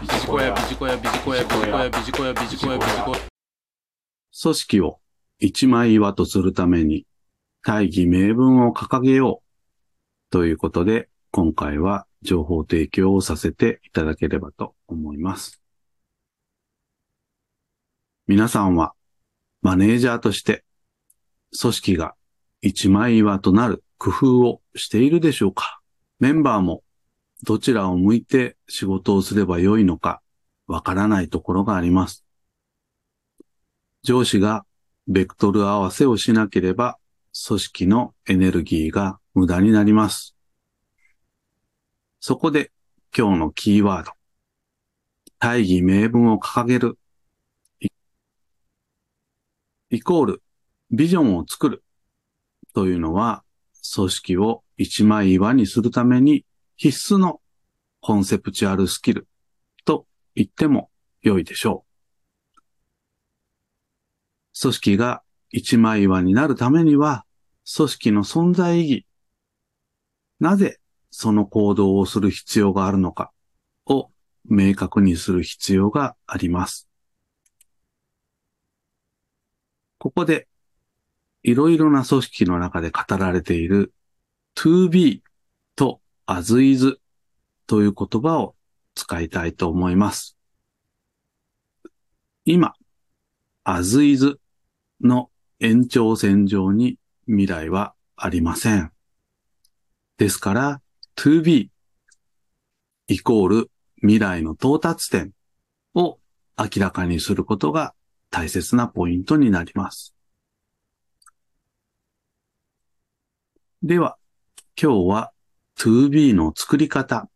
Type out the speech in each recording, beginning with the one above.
ビジコヤ、ビジコヤ、ビジコヤ、ビジコヤ、ビジコヤ、ビジコヤ、ビジコヤ。組織を一枚岩とするために大義名分を掲げようということで、今回は情報提供をさせていただければと思います。皆さんはマネージャーとして組織が一枚岩となる工夫をしているでしょうか？メンバーもどちらを向いて仕事をすればよいのかわからないところがあります。上司がベクトル合わせをしなければ組織のエネルギーが無駄になります。そこで今日のキーワード。大義名分を掲げる。イイコールビジョンを作る。というのは組織を一枚岩にするために必須のコンセプチュアルスキルと言っても良いでしょう。組織が一枚岩になるためには、組織の存在意義、なぜその行動をする必要があるのかを明確にする必要があります。ここで、いろいろな組織の中で語られている 2B as is という言葉を使いたいと思います。今、as is の延長線上に未来はありません。ですから、to be イコール未来の到達点を明らかにすることが大切なポイントになります。では、今日は to be の作り方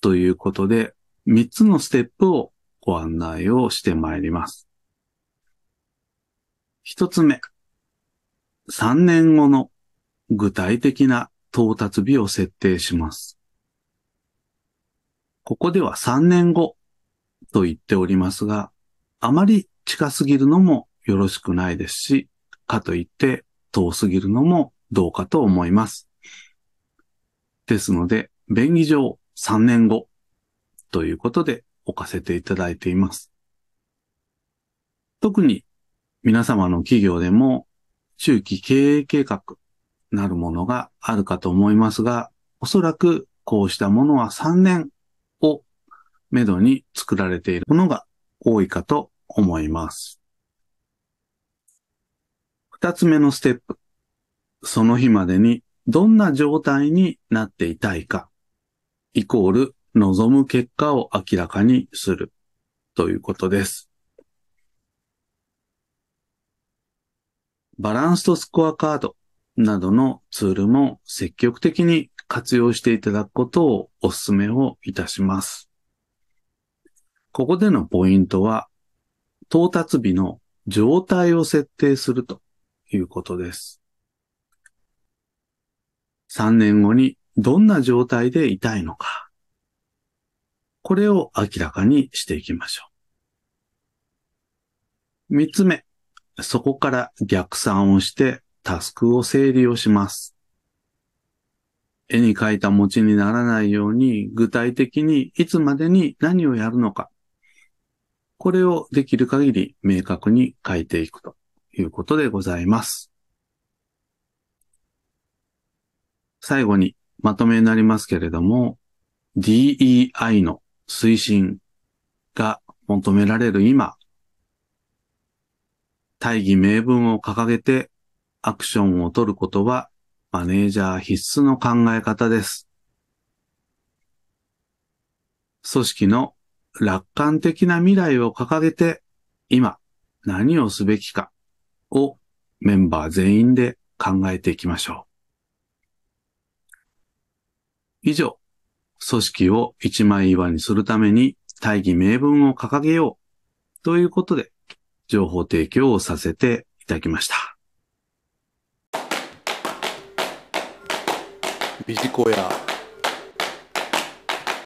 ということで3つのステップをご案内をしてまいります。一つ目、3年後の具体的な到達日を設定します。ここでは3年後と言っておりますが、あまり近すぎるのもよろしくないですし、かといって遠すぎるのもどうかと思います。ですので、便宜上3年後ということで置かせていただいています。特に皆様の企業でも中期経営計画なるものがあるかと思いますが、おそらくこうしたものは3年をめどに作られているものが多いかと思います。二つ目のステップ。その日までにどんな状態になっていたいか、イコール望む結果を明らかにするということです。バランスとスコアカードなどのツールも積極的に活用していただくことをお勧めをいたします。ここでのポイントは、到達日の状態を設定するということです。3年後にどんな状態でいたいのか。これを明らかにしていきましょう。3つ目。そこから逆算をしてタスクを整理をします。絵に描いた餅にならないように具体的にいつまでに何をやるのか。これをできる限り明確に書いていくということでございます。最後にまとめになりますけれども、DEI の推進が求められる今、大義名分を掲げてアクションを取ることはマネージャー必須の考え方です。組織の楽観的な未来を掲げて今何をすべきかをメンバー全員で考えていきましょう。以上、組織を一枚岩にするために大義名分を掲げようということで情報提供をさせていただきました。ビジコヤ